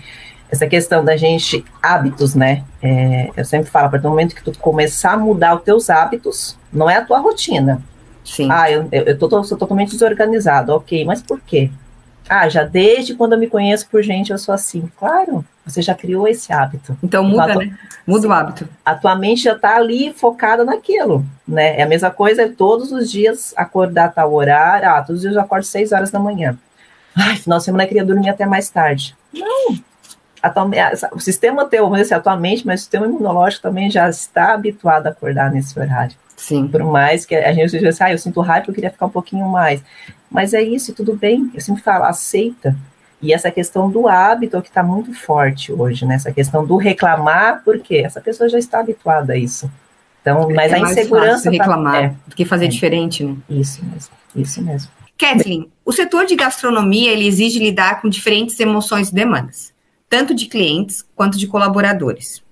[SPEAKER 3] essa questão da gente, hábitos, né? É, eu sempre falo, a partir do momento que tu começar a mudar os teus hábitos, não é a tua rotina.
[SPEAKER 1] Sim.
[SPEAKER 3] Ah, eu, eu, eu tô, sou totalmente desorganizado, ok, mas por quê? Ah, já desde quando eu me conheço por gente, eu sou assim. Claro, você já criou esse hábito.
[SPEAKER 1] Então muda, então, né? Muda o hábito.
[SPEAKER 3] A tua mente já está ali focada naquilo, né? É a mesma coisa, é todos os dias acordar a tal horário. Ah, todos os dias eu acordo seis horas da manhã. Ai, final de semana eu queria dormir até mais tarde. Não, o sistema teu, vamos dizer assim, atualmente, mas o sistema imunológico também já está habituado a acordar nesse horário.
[SPEAKER 1] Sim.
[SPEAKER 3] Por mais que a gente diga assim, ah, eu sinto raiva, eu queria ficar um pouquinho mais. Mas é isso, tudo bem. Eu sempre falo, aceita. E essa questão do hábito que está muito forte hoje, né? Essa questão do reclamar, porque essa pessoa já está habituada a isso. Então, mas é a insegurança.
[SPEAKER 1] reclamar tá, é, do que fazer é, diferente, né?
[SPEAKER 3] Isso mesmo, isso mesmo.
[SPEAKER 1] Kathleen, o setor de gastronomia ele exige lidar com diferentes emoções e demandas tanto de clientes quanto de colaboradores.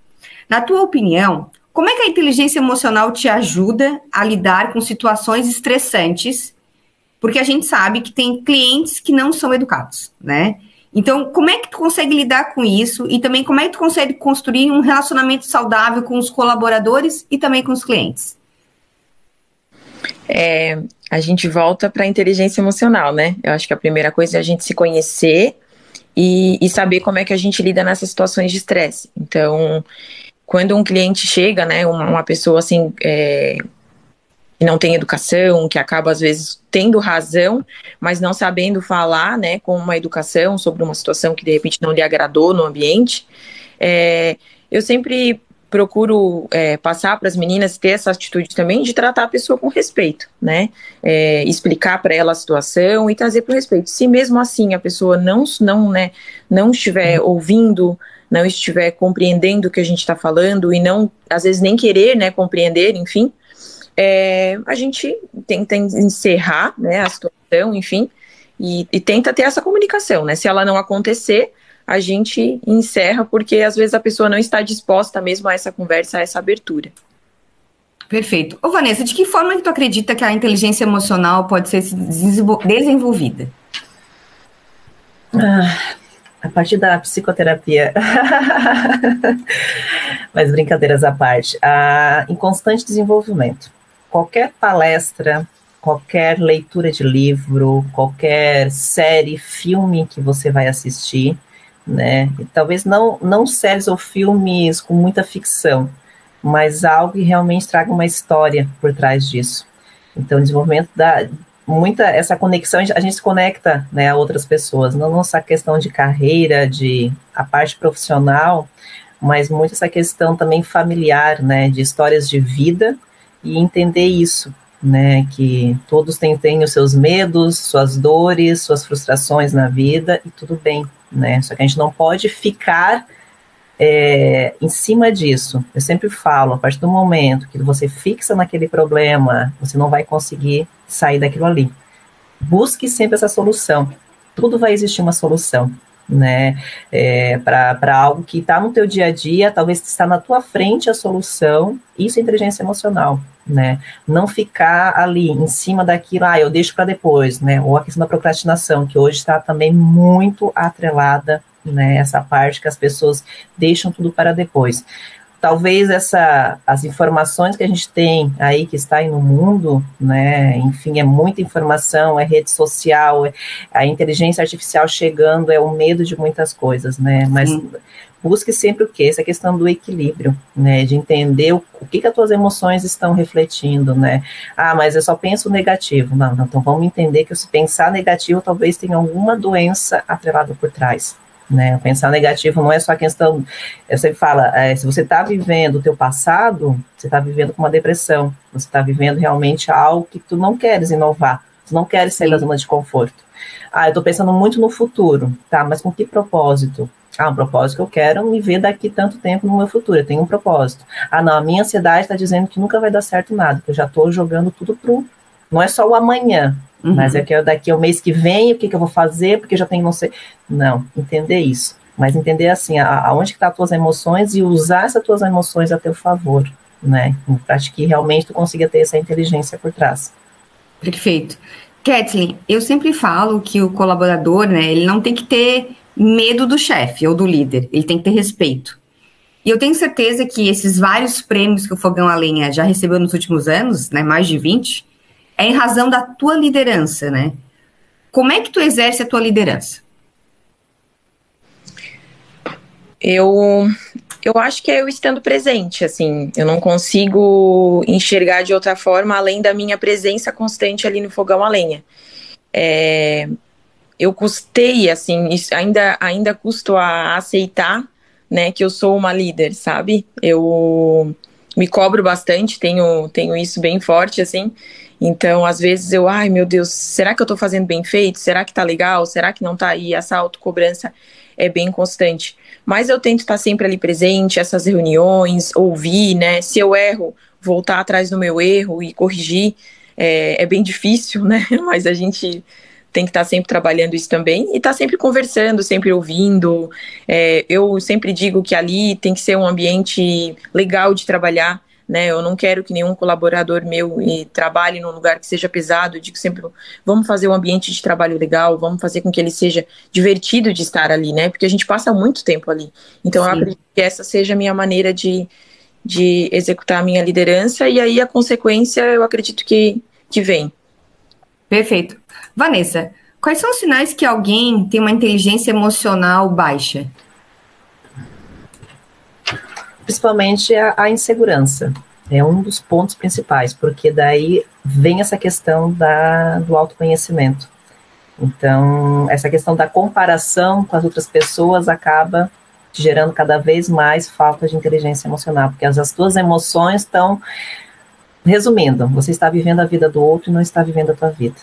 [SPEAKER 1] Na tua opinião, como é que a inteligência emocional te ajuda a lidar com situações estressantes? Porque a gente sabe que tem clientes que não são educados, né? Então, como é que tu consegue lidar com isso? E também como é que tu consegue construir um relacionamento saudável com os colaboradores e também com os clientes?
[SPEAKER 4] É, a gente volta para a inteligência emocional, né? Eu acho que a primeira coisa é a gente se conhecer e, e saber como é que a gente lida nessas situações de estresse. Então, quando um cliente chega, né, uma, pessoa assim, é, que não tem educação, que acaba às vezes tendo razão, mas não sabendo falar, né, com uma educação sobre uma situação que de repente não lhe agradou no ambiente, é, eu sempre procuro é, passar para as meninas ter essa atitude também de tratar a pessoa com respeito, né? É, explicar para ela a situação e trazer para o respeito. Se mesmo assim a pessoa não, não, né, não estiver ouvindo, não estiver compreendendo o que a gente está falando e não, às vezes nem querer, né, compreender, enfim, é, a gente tenta encerrar, né, a situação, enfim, e, e tenta ter essa comunicação, né? Se ela não acontecer, a gente encerra, porque às vezes a pessoa não está disposta mesmo a essa conversa, a essa abertura.
[SPEAKER 1] Perfeito. Ô, Vanessa, de que forma que tu acredita que a inteligência emocional pode ser desenvolvida?
[SPEAKER 3] Ah, a partir da psicoterapia. Mas brincadeiras à parte. Ah, em constante desenvolvimento. Qualquer palestra, qualquer leitura de livro, qualquer série, filme que você vai assistir, né? E talvez não, não séries ou filmes com muita ficção, mas algo que realmente traga uma história por trás disso. Então, o desenvolvimento da muita essa conexão, a gente se conecta, né, a outras pessoas, não nossa questão de carreira, de a parte profissional, mas muito essa questão também familiar, né, de histórias de vida e entender isso, né, que todos têm, têm os seus medos, suas dores, suas frustrações na vida e tudo bem, né? Só que a gente não pode ficar é, em cima disso. Eu sempre falo, a partir do momento que você fixa naquele problema, você não vai conseguir sair daquilo ali. Busque sempre essa solução. Tudo vai existir uma solução, né? É, para algo que está no teu dia a dia, talvez está na tua frente a solução. Isso é inteligência emocional, né? Não ficar ali em cima daquilo, ah, eu deixo para depois, né? Ou a questão da procrastinação, que hoje está também muito atrelada, né? Essa parte que as pessoas deixam tudo para depois. Talvez essa, as informações que a gente tem aí, que está aí no mundo, né, enfim, é muita informação, é rede social, é a inteligência artificial chegando, é o medo de muitas coisas, né, mas Sim. busque sempre o quê? Essa questão do equilíbrio, né, de entender o, o que, que as tuas emoções estão refletindo, né, ah, mas eu só penso negativo, não, não então vamos entender que se pensar negativo, talvez tenha alguma doença atrelada por trás, né? Pensar negativo não é só a questão. Eu sempre falo, é, se você está vivendo o teu passado, você está vivendo com uma depressão. Você está vivendo realmente algo que tu não queres inovar. Tu não queres sair Sim. da zona de conforto. Ah, eu estou pensando muito no futuro, tá? Mas com que propósito? Ah, um propósito que eu quero me ver daqui tanto tempo no meu futuro. Eu tenho um propósito. Ah, não, a minha ansiedade está dizendo que nunca vai dar certo nada, que eu já estou jogando tudo pro. Não é só o amanhã, Uhum. Mas é que eu, daqui ao mês que vem, o que, que eu vou fazer, porque já tem não sei. Não, entender isso. Mas entender assim, a, aonde que tá as tuas emoções e usar essas tuas emoções a teu favor, né? Para que realmente tu consiga ter essa inteligência por trás.
[SPEAKER 1] Perfeito. Kathleen, eu sempre falo que o colaborador, né, ele não tem que ter medo do chefe ou do líder, ele tem que ter respeito. E eu tenho certeza que esses vários prêmios que o Fogão a Lenha já recebeu nos últimos anos, né, mais de 20, é em razão da tua liderança, né? Como é que tu exerce a tua liderança?
[SPEAKER 4] Eu eu acho que é eu estando presente, assim, eu não consigo enxergar de outra forma além da minha presença constante ali no fogão a lenha. É, eu custei, assim, ainda, ainda custo a aceitar, né, que eu sou uma líder, sabe? Eu me cobro bastante, tenho, tenho isso bem forte, assim, então, às vezes eu, ai meu Deus, será que eu tô fazendo bem feito? Será que tá legal? Será que não tá? E essa autocobrança é bem constante. Mas eu tento estar sempre ali presente, essas reuniões, ouvir, né? Se eu erro, voltar atrás do meu erro e corrigir. É, é bem difícil, né? Mas a gente tem que estar sempre trabalhando isso também e estar sempre conversando, sempre ouvindo. É, eu sempre digo que ali tem que ser um ambiente legal de trabalhar né? Eu não quero que nenhum colaborador meu e trabalhe num lugar que seja pesado. Eu digo sempre, vamos fazer um ambiente de trabalho legal, vamos fazer com que ele seja divertido de estar ali, né? Porque a gente passa muito tempo ali. Então, Sim. eu acredito que essa seja a minha maneira de, de executar a minha liderança e aí a consequência eu acredito que, que vem.
[SPEAKER 1] Perfeito. Vanessa, quais são os sinais que alguém tem uma inteligência emocional baixa?
[SPEAKER 3] Principalmente a, a insegurança. É um dos pontos principais, porque daí vem essa questão da, do autoconhecimento. Então, essa questão da comparação com as outras pessoas acaba gerando cada vez mais falta de inteligência emocional, porque as, as tuas emoções estão. Resumindo, você está vivendo a vida do outro e não está vivendo a tua vida.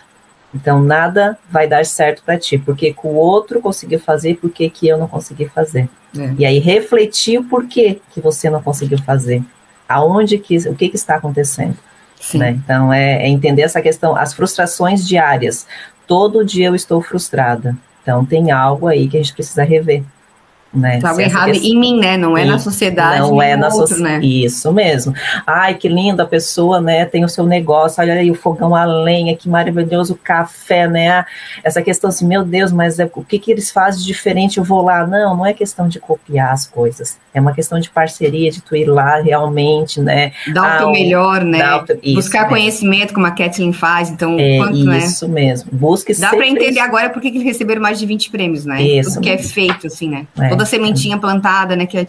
[SPEAKER 3] Então, nada vai dar certo para ti, porque que o outro conseguiu fazer, por que eu não consegui fazer. É. E aí refletir o porquê que você não conseguiu fazer. Aonde que, o que, que está acontecendo. Né? Então, é, é entender essa questão, as frustrações diárias. Todo dia eu estou frustrada. Então, tem algo aí que a gente precisa rever. Né?
[SPEAKER 1] Tá errado questão... em mim, né? Não é na sociedade,
[SPEAKER 3] não é na
[SPEAKER 1] outro, so...
[SPEAKER 3] né? Isso mesmo. Ai, que lindo, a pessoa, né, tem o seu negócio, olha aí o fogão a lenha, que maravilhoso o café, né? Essa questão assim, meu Deus, mas é, o que que eles fazem de diferente, eu vou lá. Não, não é questão de copiar as coisas. É uma questão de parceria, de tu ir lá realmente, né?
[SPEAKER 1] Dar o teu melhor, né? Teu... Buscar mesmo. conhecimento, como a Kathleen faz, então,
[SPEAKER 3] é, quanto, né? Isso mesmo. Busque
[SPEAKER 1] Dá para entender agora por que eles receberam mais de 20 prêmios, né? Isso. Tudo que é feito, assim, né? É. Toda sementinha plantada, né? É,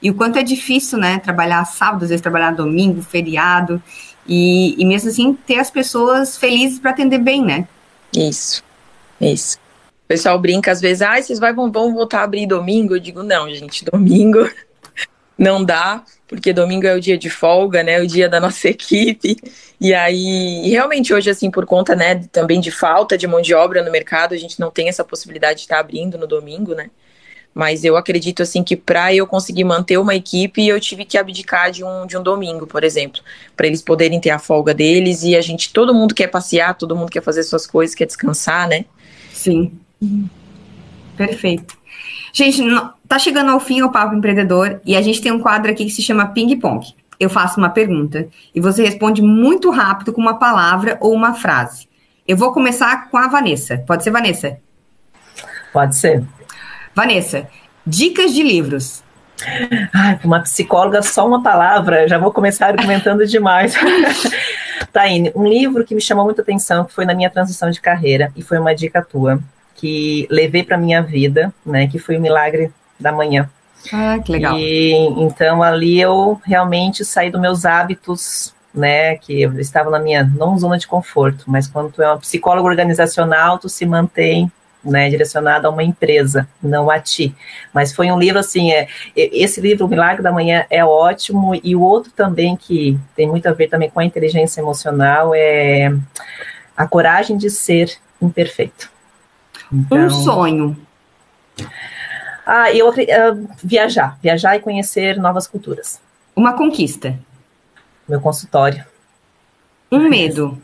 [SPEAKER 1] e o quanto é difícil, né? Trabalhar sábado, às vezes trabalhar domingo, feriado. E, e mesmo assim, ter as pessoas felizes para atender bem, né?
[SPEAKER 4] Isso, isso. O pessoal brinca às vezes, ah, vocês vão voltar a abrir domingo? Eu digo, não, gente, domingo não dá, porque domingo é o dia de folga, né? O dia da nossa equipe. E aí, realmente hoje, assim, por conta, né, também de falta de mão de obra no mercado, a gente não tem essa possibilidade de estar abrindo no domingo, né? Mas eu acredito assim que para eu conseguir manter uma equipe, eu tive que abdicar de um, de um domingo, por exemplo, para eles poderem ter a folga deles e a gente, todo mundo quer passear, todo mundo quer fazer suas coisas, quer descansar, né?
[SPEAKER 1] Sim. Perfeito. Gente, tá chegando ao fim o Papo Empreendedor e a gente tem um quadro aqui que se chama Ping Pong. Eu faço uma pergunta e você responde muito rápido com uma palavra ou uma frase. Eu vou começar com a Vanessa. Pode ser, Vanessa?
[SPEAKER 3] Pode ser.
[SPEAKER 1] Vanessa, dicas de livros.
[SPEAKER 3] Ai, uma psicóloga, só uma palavra, já vou começar argumentando demais. Taine, um livro que me chamou muita atenção, que foi na minha transição de carreira, e foi uma dica tua, que levei para minha vida, né, que foi o Milagre da Manhã.
[SPEAKER 1] Ah, que legal.
[SPEAKER 3] E, então, ali eu realmente saí dos meus hábitos, né, que eu estava na minha, não zona de conforto, mas quando tu é uma psicóloga organizacional, tu se mantém né, direcionado a uma empresa, não a ti. Mas foi um livro assim, é, esse livro, O Milagre da Manhã, é ótimo, e o outro também que tem muito a ver também com a inteligência emocional é A Coragem de Ser Imperfeito.
[SPEAKER 1] Então, um sonho.
[SPEAKER 3] Ah, eu uh, viajar, viajar e conhecer novas culturas.
[SPEAKER 1] Uma conquista.
[SPEAKER 3] Meu consultório.
[SPEAKER 1] Um medo.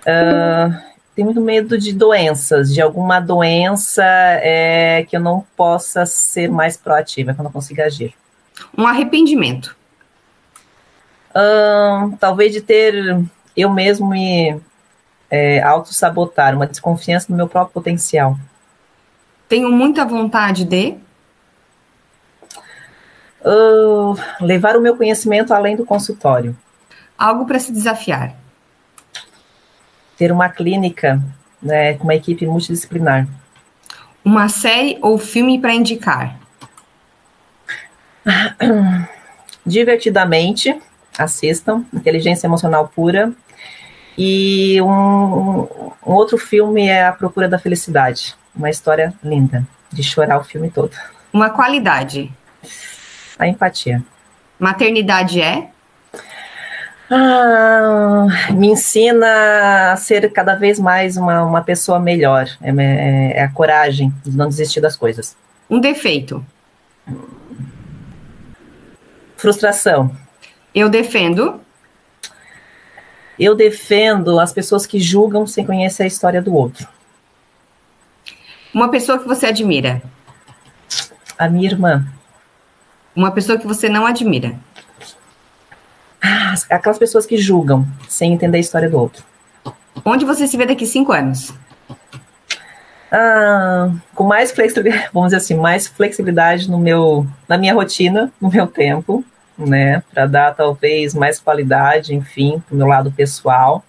[SPEAKER 3] Uh, tenho muito medo de doenças, de alguma doença é, que eu não possa ser mais proativa, que eu não consiga agir.
[SPEAKER 1] Um arrependimento.
[SPEAKER 3] talvez de ter eu mesmo me é, auto-sabotar, uma desconfiança no meu próprio potencial.
[SPEAKER 1] Tenho muita vontade de
[SPEAKER 3] uh, levar o meu conhecimento além do consultório.
[SPEAKER 1] Algo para se desafiar
[SPEAKER 3] ter uma clínica né, com uma equipe multidisciplinar.
[SPEAKER 1] Uma série ou filme para indicar?
[SPEAKER 3] Divertidamente, assistam, Inteligência Emocional Pura. E um, um, outro filme é A Procura da Felicidade. Uma história linda, de chorar o filme todo.
[SPEAKER 1] Uma qualidade?
[SPEAKER 3] A empatia.
[SPEAKER 1] Maternidade é?
[SPEAKER 3] Ah, me ensina a ser cada vez mais uma, uma pessoa melhor. É, é, é, a coragem de não desistir das coisas.
[SPEAKER 1] Um defeito.
[SPEAKER 3] Frustração.
[SPEAKER 1] Eu defendo.
[SPEAKER 3] Eu defendo as pessoas que julgam sem conhecer a história do outro.
[SPEAKER 1] Uma pessoa que você admira.
[SPEAKER 3] A minha irmã.
[SPEAKER 1] Uma pessoa que você não admira.
[SPEAKER 3] Ah, aquelas pessoas que julgam sem entender a história do outro.
[SPEAKER 1] Onde você se vê daqui cinco anos?
[SPEAKER 3] Ah, com mais flexibilidade, vamos dizer assim, mais flexibilidade no meu, na minha rotina, no meu tempo, né, para dar talvez mais qualidade, enfim, para o meu lado pessoal,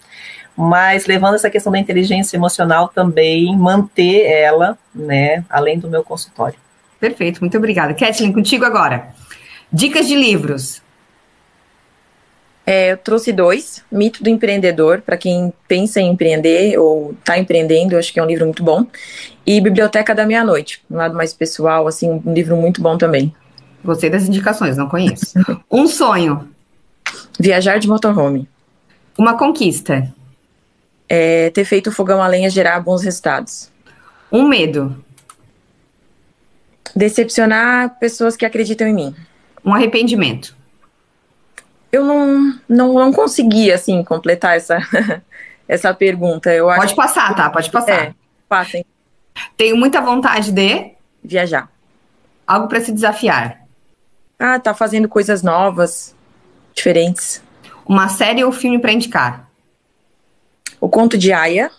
[SPEAKER 3] mas levando essa questão da inteligência emocional também, manter ela, né, além do meu consultório.
[SPEAKER 1] Perfeito, muito obrigada. Kathleen, contigo agora. Dicas de livros.
[SPEAKER 4] É, eu trouxe dois. Mito do Empreendedor, para quem pensa em empreender ou está empreendendo, acho que é um livro muito bom. E Biblioteca da Meia-Noite, um lado mais pessoal, assim, um livro muito bom também.
[SPEAKER 1] Gostei das indicações, não conheço. um sonho.
[SPEAKER 4] Viajar de motorhome.
[SPEAKER 1] Uma conquista.
[SPEAKER 4] É, ter feito o fogão a lenha gerar bons resultados.
[SPEAKER 1] Um medo.
[SPEAKER 4] Decepcionar pessoas que acreditam em mim.
[SPEAKER 1] Um arrependimento
[SPEAKER 4] eu não, não, não consegui, assim, completar essa, essa pergunta. Eu
[SPEAKER 1] Pode passar, tá? Pode passar. É,
[SPEAKER 4] passem.
[SPEAKER 1] Tenho muita vontade de...
[SPEAKER 4] Viajar.
[SPEAKER 1] Algo para se desafiar.
[SPEAKER 4] Ah, tá fazendo coisas novas, diferentes.
[SPEAKER 1] Uma série ou filme para indicar?
[SPEAKER 4] O Conto de Aya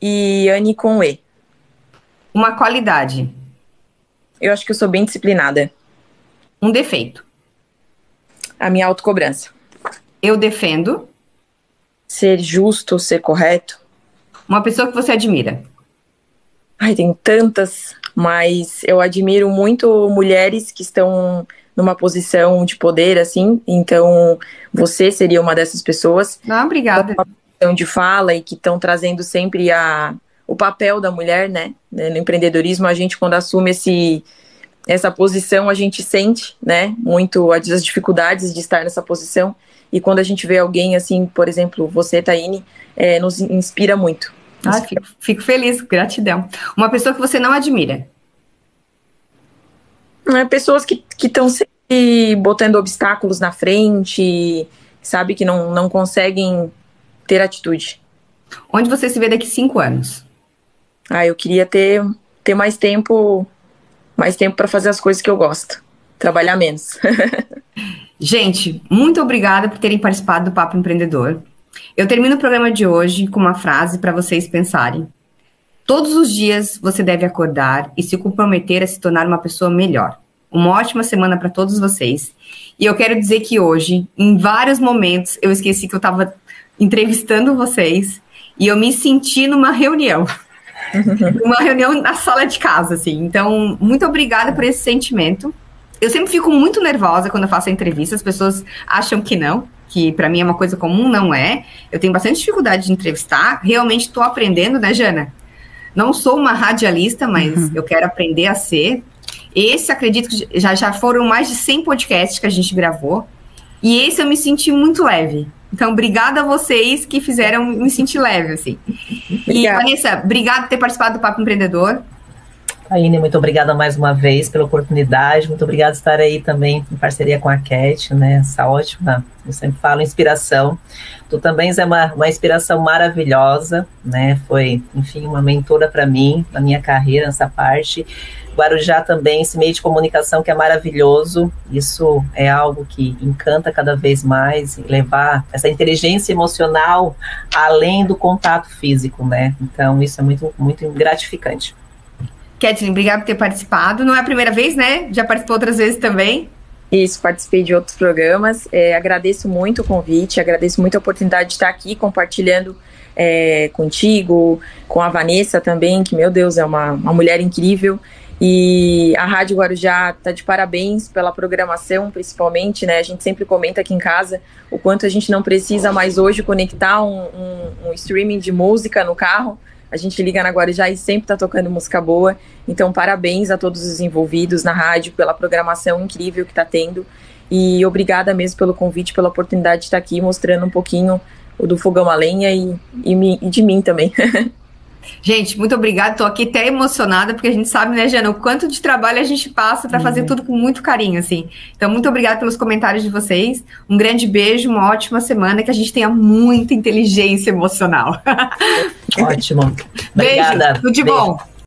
[SPEAKER 4] e Anne com E.
[SPEAKER 1] Uma qualidade?
[SPEAKER 4] Eu acho que eu sou bem disciplinada.
[SPEAKER 1] Um defeito?
[SPEAKER 4] a minha autocobrança.
[SPEAKER 1] Eu defendo.
[SPEAKER 4] Ser justo, ser correto.
[SPEAKER 1] Uma pessoa que você admira.
[SPEAKER 4] Ai, tem tantas, mas eu admiro muito mulheres que estão numa posição de poder, assim. Então, você seria uma dessas pessoas.
[SPEAKER 1] Ah, obrigada. Uma
[SPEAKER 4] posição de fala e que estão trazendo sempre a, o papel da mulher, né? No empreendedorismo, a gente, quando assume esse, essa posição a gente sente, né, muito as dificuldades de estar nessa posição. E quando a gente vê alguém assim, por exemplo, você, Taine, é, nos inspira muito.
[SPEAKER 1] Ah, fico, fico, feliz, gratidão. Uma pessoa que você não admira?
[SPEAKER 4] É, pessoas que estão sempre botando obstáculos na frente, sabe, que não, não conseguem ter atitude.
[SPEAKER 1] Onde você se vê daqui cinco anos?
[SPEAKER 4] Ah, eu queria ter, ter mais tempo mais tempo para fazer as coisas que eu gosto, trabalhar menos.
[SPEAKER 1] Gente, muito obrigada por terem participado do Papo Empreendedor. Eu termino o programa de hoje com uma frase para vocês pensarem. Todos os dias você deve acordar e se comprometer a se tornar uma pessoa melhor. Uma ótima semana para todos vocês. E eu quero dizer que hoje, em vários momentos, eu esqueci que eu estava entrevistando vocês e eu me senti numa reunião. uma reunião na sala de casa, assim. Então, muito obrigada por esse sentimento. Eu sempre fico muito nervosa quando eu faço entrevista, as pessoas acham que não, que para mim é uma coisa comum, não é. Eu tenho bastante dificuldade de entrevistar, realmente estou aprendendo, né, Jana? Não sou uma radialista, mas uhum. eu quero aprender a ser. Esse, acredito que já, já foram mais de 100 podcasts que a gente gravou. E esse eu me senti muito leve. Então, obrigada a vocês que fizeram me sentir leve, assim. E, Vanessa, obrigada por ter participado do Papo Empreendedor.
[SPEAKER 3] Aine, muito obrigada mais uma vez pela oportunidade, muito obrigada por estar aí também em parceria com a Cat, né, essa ótima, eu sempre falo, inspiração. Tu também é uma, uma inspiração maravilhosa, né, foi, enfim, uma mentora para mim, na minha carreira, nessa parte. Guarujá também, esse meio de comunicação que é maravilhoso, isso é algo que encanta cada vez mais, levar essa inteligência emocional além do contato físico, né, então isso é muito, muito gratificante.
[SPEAKER 1] Kathleen, obrigada por ter participado. Não é a primeira vez, né? Já participou outras vezes também.
[SPEAKER 4] Isso, participei de outros programas. É, agradeço muito o convite, agradeço muito a oportunidade de estar aqui compartilhando é, contigo, com a Vanessa também, que, meu Deus, é uma, uma mulher incrível. E a Rádio Guarujá está de parabéns pela programação, principalmente, né? A gente sempre comenta aqui em casa o quanto a gente não precisa mais hoje conectar um, um, um streaming de música no carro a gente liga na Guarujá e sempre está tocando música boa. Então, parabéns a todos os envolvidos na rádio pela programação incrível que está tendo. E obrigada mesmo pelo convite, pela oportunidade de estar aqui mostrando um pouquinho do Fogão a Lenha e, e, e de mim também.
[SPEAKER 1] Gente, muito obrigada. Estou aqui até emocionada, porque a gente sabe, né, Jana, o quanto de trabalho a gente passa para fazer uhum. tudo com muito carinho, assim. Então, muito obrigada pelos comentários de vocês. Um grande beijo, uma ótima semana, que a gente tenha muita inteligência emocional.
[SPEAKER 3] Ótimo.
[SPEAKER 1] Obrigada. Beijo, tudo de beijo. bom.